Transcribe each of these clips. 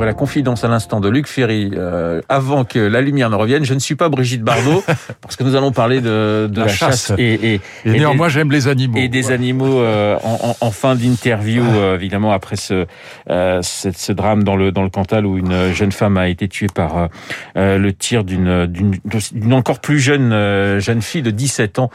Voilà, confidence à l'instant de Luc Ferry. Euh, avant que la lumière ne revienne, je ne suis pas Brigitte Bardot, parce que nous allons parler de, de la, chasse. et, et, et, néanmoins, j'aime les animaux. Et des animaux euh, en, en, en, fin d'interview, euh, évidemment, après ce, ce, ce, drame dans le, dans le Cantal où une jeune femme a été tuée par le tir d'une, d'une, encore plus jeune jeune fille de 17 ans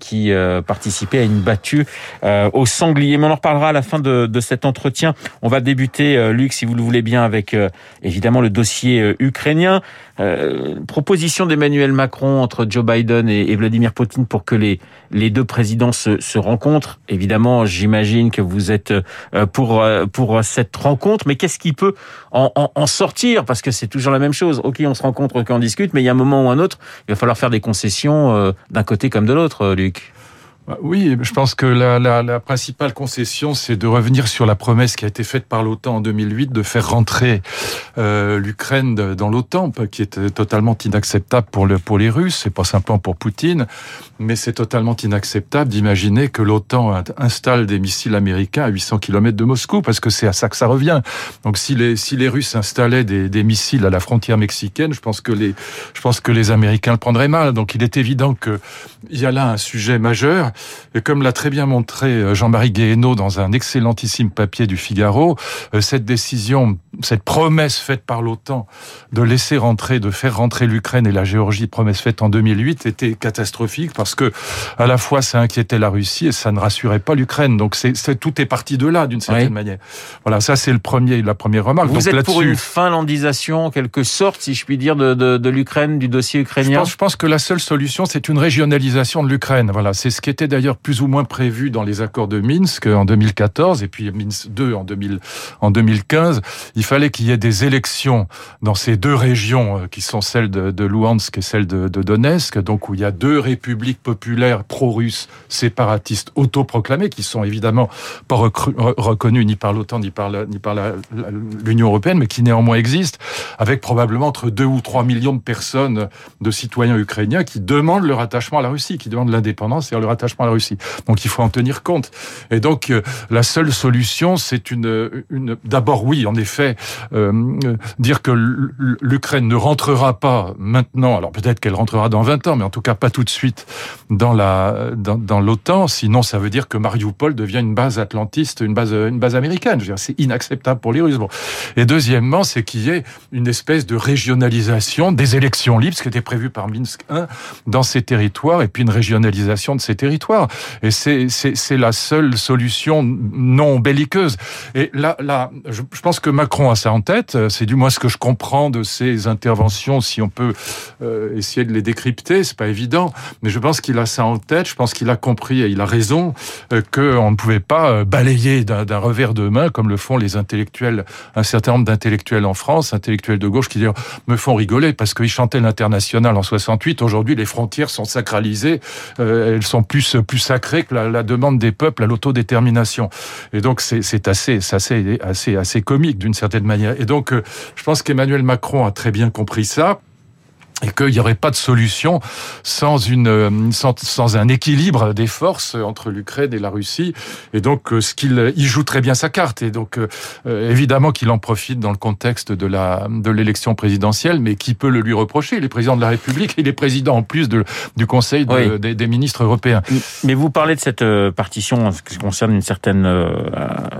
qui participait à une battue au sanglier. Mais on en reparlera à la fin de, de cet entretien. On va débuter, Luc, si vous le voulez bien, avec euh, évidemment le dossier euh, ukrainien. Euh, proposition d'Emmanuel Macron entre Joe Biden et, Vladimir Poutine pour que les, les deux présidents se, rencontrent. Évidemment, j'imagine que vous êtes pour, pour cette rencontre, mais qu'est-ce qui peut en sortir? Parce que c'est toujours la même chose. Ok, on se rencontre, ok, on discute, mais il y a un moment ou un autre, il va falloir faire des concessions d'un côté comme de l'autre, Luc. Bah oui, je pense que la, la, la principale concession, c'est de revenir sur la promesse qui a été faite par l'OTAN en 2008 de faire rentrer euh, l'Ukraine dans l'OTAN, qui est totalement inacceptable pour, le, pour les Russes, c'est pas simplement pour Poutine, mais c'est totalement inacceptable d'imaginer que l'OTAN installe des missiles américains à 800 km de Moscou, parce que c'est à ça que ça revient. Donc si les, si les Russes installaient des, des missiles à la frontière mexicaine, je pense que les, je pense que les Américains le prendraient mal. Donc il est évident qu'il y a là un sujet majeur. Et comme l'a très bien montré euh, Jean-Marie Guéhenno dans un excellentissime papier du Figaro, euh, cette décision, cette promesse faite par l'OTAN de laisser rentrer, de faire rentrer l'Ukraine et la Géorgie, promesse faite en 2008, était catastrophique parce que à la fois ça inquiétait la Russie et ça ne rassurait pas l'Ukraine. Donc c'est, tout est parti de là d'une certaine oui. manière. Voilà, ça c'est le premier, la première remarque. Vous Donc, êtes pour une finlandisation, en quelque sorte, si je puis dire, de, de, de l'Ukraine, du dossier ukrainien. Je pense, je pense que la seule solution, c'est une régionalisation de l'Ukraine. Voilà, c'est ce qui était d'ailleurs plus ou moins prévu dans les accords de Minsk en 2014 et puis Minsk 2 en, 2000, en 2015. Il fallait qu'il y ait des élections dans ces deux régions euh, qui sont celles de, de Luhansk et celles de, Donetsk, donc où il y a deux républiques populaires pro-russes séparatistes autoproclamées qui sont évidemment pas reconnues ni par l'OTAN ni par la, ni par l'Union européenne, mais qui néanmoins existent, avec probablement entre 2 ou 3 millions de personnes, de citoyens ukrainiens qui demandent leur attachement à la Russie, qui demandent l'indépendance et leur attachement la Russie. Donc il faut en tenir compte. Et donc euh, la seule solution, c'est une, une d'abord oui, en effet, euh, dire que l'Ukraine ne rentrera pas maintenant. Alors peut-être qu'elle rentrera dans 20 ans, mais en tout cas pas tout de suite dans la dans, dans l'OTAN. Sinon, ça veut dire que Mariupol devient une base atlantiste, une base une base américaine. C'est inacceptable pour les Russes. Bon. Et deuxièmement, c'est qu'il y ait une espèce de régionalisation des élections libres, ce qui était prévu par Minsk 1 dans ces territoires, et puis une régionalisation de ces territoires. Et c'est la seule solution non belliqueuse. Et là, là je, pense que Macron a ça en tête. C'est du moins ce que je comprends de ses interventions, si on peut euh, essayer de les décrypter. C'est pas évident, mais je pense qu'il a ça en tête. Je pense qu'il a compris et il a raison euh, qu'on ne pouvait pas euh, balayer d'un revers de main comme le font les intellectuels, un certain nombre d'intellectuels en France, intellectuels de gauche, qui me font rigoler parce qu'ils chantaient l'international en 68. Aujourd'hui, les frontières sont sacralisées. Euh, elles sont plus plus sacrées que la, la demande des peuples à l'autodétermination. Et donc c'est assez, assez, assez, assez comique d'une certaine manière. Et donc euh, je pense qu'Emmanuel Macron a très bien compris ça et qu'il n'y aurait pas de solution sans une sans, sans un équilibre des forces entre l'Ukraine et la Russie. Et donc ce qu'il il joue très bien sa carte. Et donc euh, évidemment qu'il en profite dans le contexte de la de l'élection présidentielle mais qui peut le lui reprocher. Il est président de la République il est président en plus de, du Conseil de, oui. des, des, ministres européens. Mais vous parlez de cette partition en ce qui concerne une certaine euh,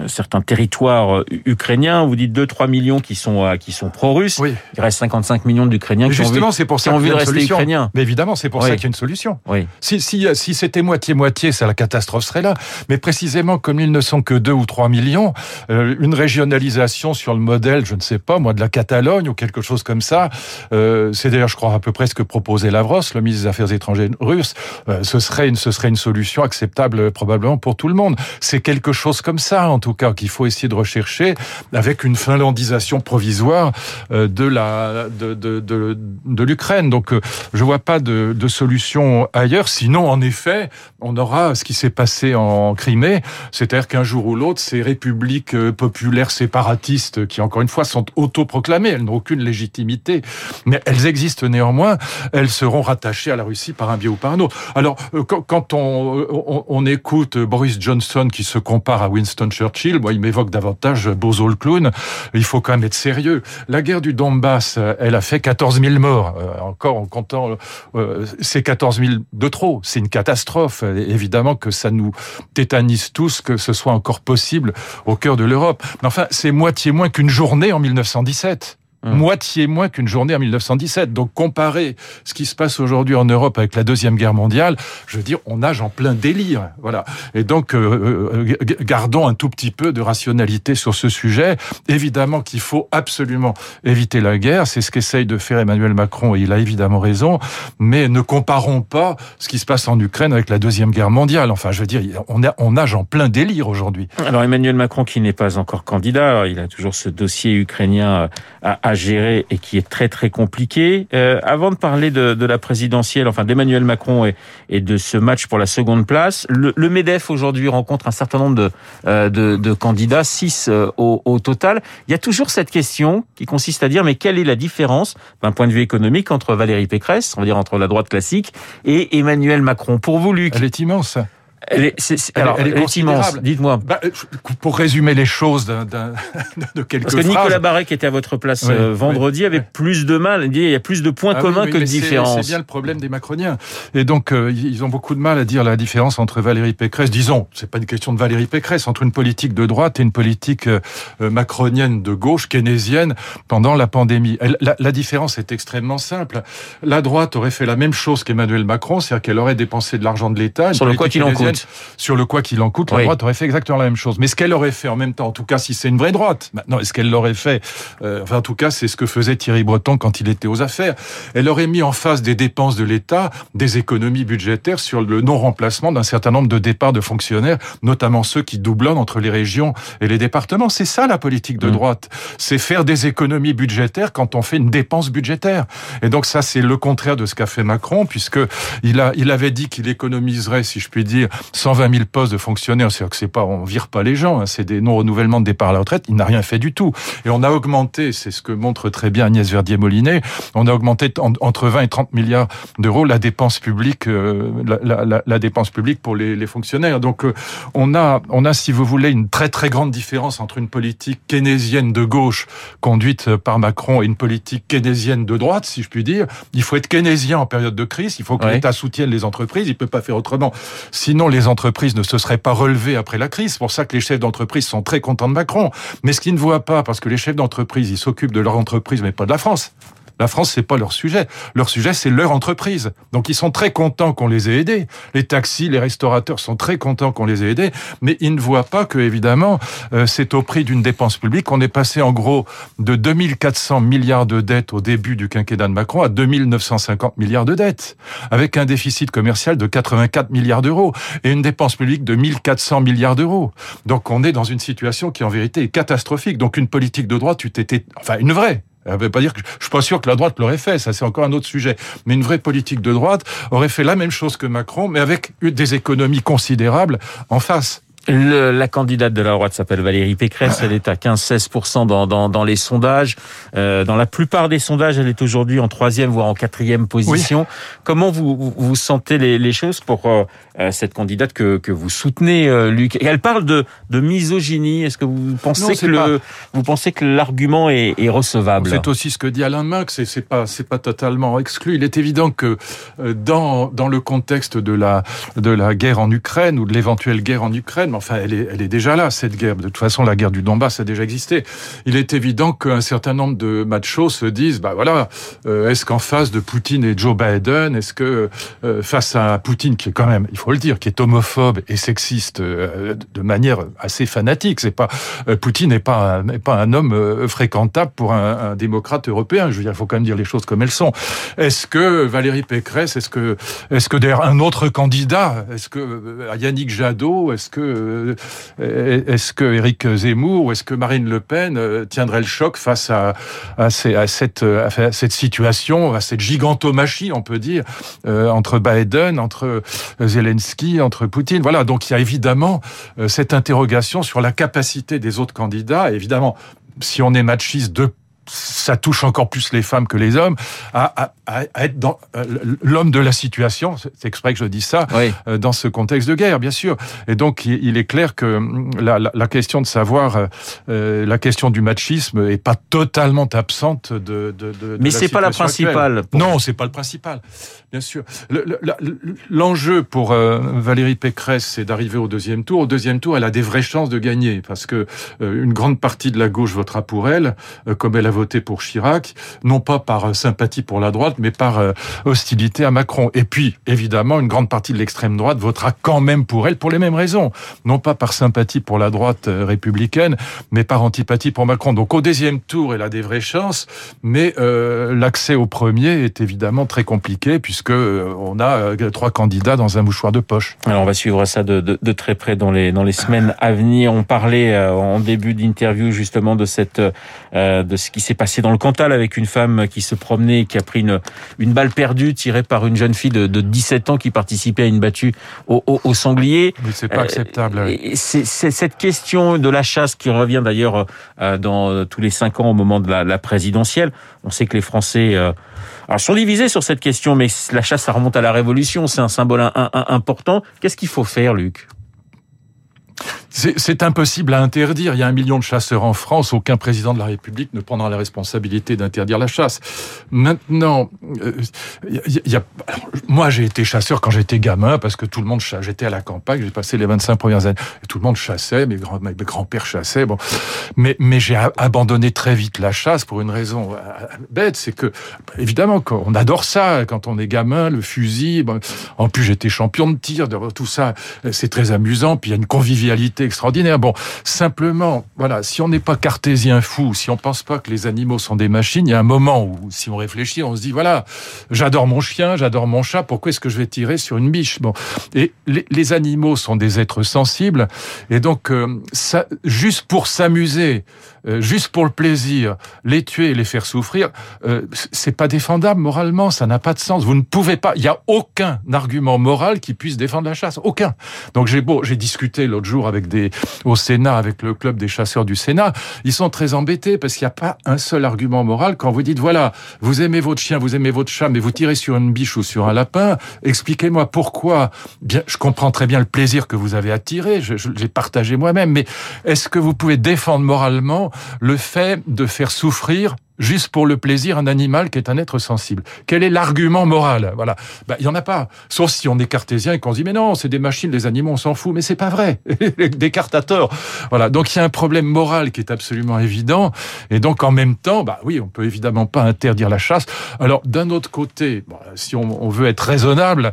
certains territoires ukrainiens vous dites 2 3 millions qui sont qui sont pro-russes. Oui. il reste 55 millions d'Ukrainiens qui justement c'est pour ça qu'il y a une solution. Ukrainien. Mais évidemment, c'est pour oui. ça qu'il y a une solution. Oui. Si, si, si c'était moitié-moitié, ça, la catastrophe serait là. Mais précisément, comme ils ne sont que 2 ou 3 millions, euh, une régionalisation sur le modèle, je ne sais pas, moi, de la Catalogne ou quelque chose comme ça, euh, c'est d'ailleurs, je crois, à peu près ce que proposait Lavros, le ministre des Affaires étrangères russe, euh, ce, serait une, ce serait une solution acceptable probablement pour tout le monde. C'est quelque chose comme ça, en tout cas, qu'il faut essayer de rechercher avec une finlandisation provisoire euh, de la de, de, de, de l'Ukraine. Donc je vois pas de, de solution ailleurs. Sinon, en effet, on aura ce qui s'est passé en Crimée, c'est-à-dire qu'un jour ou l'autre, ces républiques populaires séparatistes, qui encore une fois sont autoproclamées, elles n'ont aucune légitimité, mais elles existent néanmoins, elles seront rattachées à la Russie par un biais ou par un autre. Alors, quand on, on, on écoute Boris Johnson qui se compare à Winston Churchill, moi, il m'évoque davantage Bozo le clown. Il faut quand même être sérieux. La guerre du Donbass, elle a fait 14 000 morts. Euh, encore en comptant euh, ces 14 000 de trop. C'est une catastrophe. Évidemment que ça nous tétanise tous que ce soit encore possible au cœur de l'Europe. Mais enfin, c'est moitié moins qu'une journée en 1917. Mmh. moitié moins qu'une journée en 1917. Donc comparer ce qui se passe aujourd'hui en Europe avec la deuxième guerre mondiale, je veux dire, on nage en plein délire. Voilà. Et donc euh, euh, gardons un tout petit peu de rationalité sur ce sujet. Évidemment qu'il faut absolument éviter la guerre. C'est ce qu'essaye de faire Emmanuel Macron et il a évidemment raison. Mais ne comparons pas ce qui se passe en Ukraine avec la deuxième guerre mondiale. Enfin, je veux dire, on, a, on nage en plein délire aujourd'hui. Alors Emmanuel Macron qui n'est pas encore candidat, il a toujours ce dossier ukrainien à à gérer et qui est très très compliqué. Euh, avant de parler de, de, la présidentielle, enfin d'Emmanuel Macron et, et, de ce match pour la seconde place, le, le Medef aujourd'hui rencontre un certain nombre de, euh, de, de candidats, six euh, au, au, total. Il y a toujours cette question qui consiste à dire mais quelle est la différence d'un point de vue économique entre Valérie Pécresse, on va dire entre la droite classique, et Emmanuel Macron? Pour vous, Luc, elle est immense. Elle est, c'est, c'est, alors, elle est, elle est immense. Dites-moi. Bah, pour résumer les choses d'un, d'un, de quelques Parce que phrases. Nicolas Barret, qui était à votre place oui, euh, vendredi, oui, avait oui. plus de mal. Il y a plus de points ah communs que de différences. C'est bien le problème des Macroniens. Et donc, euh, ils ont beaucoup de mal à dire la différence entre Valérie Pécresse. Disons, c'est pas une question de Valérie Pécresse, entre une politique de droite et une politique euh, macronienne de gauche, keynésienne, pendant la pandémie. Elle, la, la différence est extrêmement simple. La droite aurait fait la même chose qu'Emmanuel Macron, c'est-à-dire qu'elle aurait dépensé de l'argent de l'État. Sur le quoi qu'il en coûte. Sur le quoi qu'il en coûte, la oui. droite aurait fait exactement la même chose. Mais ce qu'elle aurait fait en même temps, en tout cas si c'est une vraie droite, maintenant est-ce qu'elle l'aurait fait euh, Enfin en tout cas c'est ce que faisait Thierry Breton quand il était aux affaires. Elle aurait mis en face des dépenses de l'État des économies budgétaires sur le non-remplacement d'un certain nombre de départs de fonctionnaires, notamment ceux qui doublonnent entre les régions et les départements. C'est ça la politique de mmh. droite. C'est faire des économies budgétaires quand on fait une dépense budgétaire. Et donc ça c'est le contraire de ce qu'a fait Macron puisque il a il avait dit qu'il économiserait, si je puis dire, 120 000 postes de fonctionnaires, c'est-à-dire que c'est pas, on vire pas les gens, hein, c'est des non-renouvellements de départ à la retraite. Il n'a rien fait du tout. Et on a augmenté, c'est ce que montre très bien Agnès Verdier-Molinet, on a augmenté en, entre 20 et 30 milliards d'euros la dépense publique, euh, la, la, la, dépense publique pour les, les fonctionnaires. Donc euh, on a, on a, si vous voulez, une très très grande différence entre une politique keynésienne de gauche conduite par Macron et une politique keynésienne de droite, si je puis dire. Il faut être keynésien en période de crise. Il faut que l'État soutienne les entreprises. Il peut pas faire autrement. Sinon, les entreprises ne se seraient pas relevées après la crise. C'est pour ça que les chefs d'entreprise sont très contents de Macron. Mais ce qu'ils ne voient pas, parce que les chefs d'entreprise, ils s'occupent de leur entreprise, mais pas de la France. La France, c'est pas leur sujet. Leur sujet, c'est leur entreprise. Donc, ils sont très contents qu'on les ait aidés. Les taxis, les restaurateurs sont très contents qu'on les ait aidés, mais ils ne voient pas que, évidemment, euh, c'est au prix d'une dépense publique. On est passé, en gros, de 2400 milliards de dettes au début du quinquennat de Macron à 2950 milliards de dettes, avec un déficit commercial de 84 milliards d'euros et une dépense publique de 1400 milliards d'euros. Donc, on est dans une situation qui, en vérité, est catastrophique. Donc, une politique de droite, tu t'étais, enfin, une vraie, ça veut pas dire que je suis pas sûr que la droite l'aurait fait, ça c'est encore un autre sujet. Mais une vraie politique de droite aurait fait la même chose que Macron, mais avec des économies considérables en face. Le, la candidate de la droite s'appelle Valérie Pécresse. Elle est à 15-16% dans, dans, dans, les sondages. Euh, dans la plupart des sondages, elle est aujourd'hui en troisième, voire en quatrième position. Oui. Comment vous, vous sentez les, les choses pour euh, cette candidate que, que vous soutenez, euh, Luc? Elle parle de, de misogynie. Est-ce que vous pensez non, que le, vous pensez que l'argument est, est, recevable? C'est aussi ce que dit Alain Max. Et c'est pas c'est pas totalement exclu. Il est évident que euh, dans dans le contexte de la de la guerre en Ukraine ou de l'éventuelle guerre en Ukraine enfin, elle est, déjà là, cette guerre. De toute façon, la guerre du Donbass a déjà existé. Il est évident qu'un certain nombre de machos se disent, bah voilà, euh, est-ce qu'en face de Poutine et Joe Biden, est-ce que euh, face à Poutine, qui est quand même, il faut le dire, qui est homophobe et sexiste euh, de manière assez fanatique, c'est pas, Poutine n'est pas, n'est pas un homme fréquentable pour un, un, démocrate européen. Je veux dire, il faut quand même dire les choses comme elles sont. Est-ce que Valérie Pécresse, est-ce que, est-ce que un autre candidat, est-ce que Yannick Jadot, est-ce que que est-ce que Éric Zemmour ou est-ce que Marine Le Pen tiendrait le choc face cette, à cette situation, à cette gigantomachie, on peut dire, entre Biden, entre Zelensky, entre Poutine. Voilà, donc il y a évidemment cette interrogation sur la capacité des autres candidats. évidemment, si on est machiste de ça touche encore plus les femmes que les hommes, à, à, à être dans euh, l'homme de la situation, c'est exprès que je dis ça, euh, dans ce contexte de guerre, bien sûr. Et donc, il, est clair que hum, la, la, la question de savoir, euh, la question du machisme est pas totalement absente de. de, de Mais c'est pas la principale. Non, c'est pas le principal, bien sûr. L'enjeu pour Valérie Pécresse, c'est d'arriver au deuxième tour. Au deuxième tour, elle a des vraies chances de gagner parce que une grande partie de la gauche votera pour elle, comme elle a voté pour Chirac, non pas par euh, sympathie pour la droite, mais par euh, hostilité à Macron. Et puis, évidemment, une grande partie de l'extrême droite votera quand même pour elle pour les mêmes raisons. Non pas par sympathie pour la droite euh, républicaine, mais par antipathie pour Macron. Donc au deuxième tour, elle a des vraies chances, mais l'accès au premier est évidemment très compliqué puisque on a trois candidats dans un mouchoir de poche. Alors on va suivre ça de, de, très près dans les dans les semaines à venir. On parlait en début d'interview justement de cette de ce qui s'est passé dans le Cantal avec une femme qui se promenait, qui a pris une, une balle perdue tirée par une jeune fille de, de 17 ans qui participait à une battue au, au, au sanglier. Mais c'est pas acceptable. Euh, c'est cette question de la chasse qui revient d'ailleurs euh, dans tous les cinq ans au moment de la, la présidentielle. On sait que les Français euh, alors, sont divisés sur cette question, mais la chasse, ça remonte à la Révolution, c'est un symbole un, un, important. Qu'est-ce qu'il faut faire, Luc? C'est impossible à interdire. Il y a un million de chasseurs en France. Aucun président de la République ne prendra la responsabilité d'interdire la chasse. Maintenant, euh, y a, moi j'ai été chasseur quand j'étais gamin parce que tout le monde chassait. J'étais à la campagne, j'ai passé les 25 premières années. Tout le monde chassait, mes, grands, mes grands-pères chassaient. Bon, mais, mais j'ai abandonné très vite la chasse pour une raison euh, bête, c'est que évidemment on adore ça quand on est gamin, le fusil. Bon, en plus j'étais champion de tir, tout ça, c'est très amusant. Puis il y a une convivialité extraordinaire. Bon, simplement, voilà, si on n'est pas cartésien fou, si on pense pas que les animaux sont des machines, il y a un moment où, si on réfléchit, on se dit, voilà, j'adore mon chien, j'adore mon chat, pourquoi est-ce que je vais tirer sur une biche? Bon, et les, animaux sont des êtres sensibles, et donc, euh, juste pour s'amuser, euh, juste pour le plaisir, les tuer les faire souffrir, euh, c'est pas défendable moralement, ça n'a pas de sens. Vous ne pouvez pas, il y a aucun argument moral qui puisse défendre la chasse, aucun. Donc j'ai beau, j'ai discuté l'autre jour avec des au Sénat, avec le club des chasseurs du Sénat, ils sont très embêtés parce qu'il n'y a pas un seul argument moral quand vous dites voilà, vous aimez votre chien, vous aimez votre chat, mais vous tirez sur une biche ou sur un lapin, expliquez-moi pourquoi. Bien, je comprends très bien le plaisir que vous avez tirer, je, je l'ai partagé moi-même, mais est-ce que vous pouvez défendre moralement le fait de faire souffrir juste pour le plaisir un animal qui est un être sensible. Quel est l'argument moral? Voilà, ben, il y en a pas. Sauf si on est cartésien et qu'on se dit mais non, c'est des machines, les animaux, on s'en fout. Mais c'est pas vrai. Descartes à tort. Voilà, donc il y a un problème moral qui est absolument évident. Et donc en même temps, bah oui, on peut évidemment pas interdire la chasse. Alors d'un autre côté, si on, on veut être raisonnable,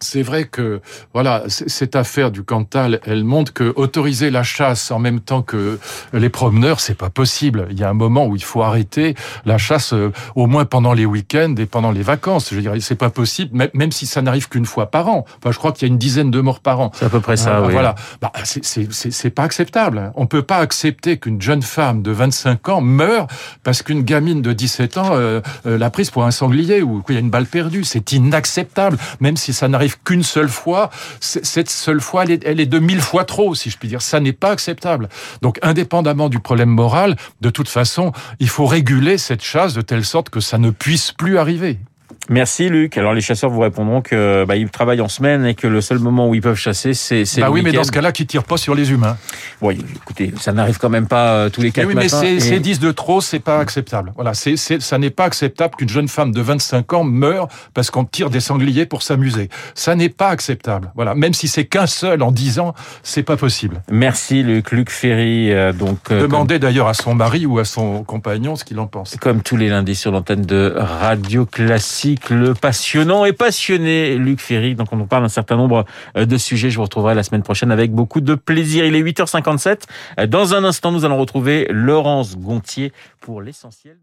c'est vrai que voilà cette affaire du Cantal, elle montre que autoriser la chasse en même temps que les promeneurs, c'est pas possible. Il y a un moment où il faut arrêter la chasse, euh, au moins pendant les week-ends et pendant les vacances. Je dirais, c'est pas possible, même si ça n'arrive qu'une fois par an. Enfin, je crois qu'il y a une dizaine de morts par an. C'est à peu près ça. Euh, oui. Voilà, bah, c'est pas acceptable. On peut pas accepter qu'une jeune femme de 25 ans meure parce qu'une gamine de 17 ans euh, euh, l'a prise pour un sanglier ou qu'il y a une balle perdue. C'est inacceptable, même si ça n'arrive qu'une seule fois, cette seule fois, elle est, elle est de mille fois trop, si je puis dire. Ça n'est pas acceptable. Donc, indépendamment du problème moral, de toute façon, il faut réguler cette chasse de telle sorte que ça ne puisse plus arriver. Merci Luc. Alors les chasseurs vous répondront que bah, ils travaillent en semaine et que le seul moment où ils peuvent chasser, c'est bah le oui, mais dans ce cas-là, qu'ils tirent pas sur les humains. Oui, écoutez, ça n'arrive quand même pas euh, tous les quatre oui, matins. Mais c'est et... 10 de trop, c'est pas acceptable. Voilà, c'est ça n'est pas acceptable qu'une jeune femme de 25 ans meure parce qu'on tire des sangliers pour s'amuser. Ça n'est pas acceptable. Voilà, même si c'est qu'un seul en 10 ans, c'est pas possible. Merci Luc. Luc Ferry, euh, donc euh, demandez comme... d'ailleurs à son mari ou à son compagnon ce qu'il en pense. Comme tous les lundis sur l'antenne de Radio Classique le passionnant et passionné Luc Ferry. Donc on nous parle d'un certain nombre euh, de sujets. Je vous retrouverai la semaine prochaine avec beaucoup de plaisir. Il est 8h57. Dans un instant, nous allons retrouver Laurence Gontier pour l'essentiel.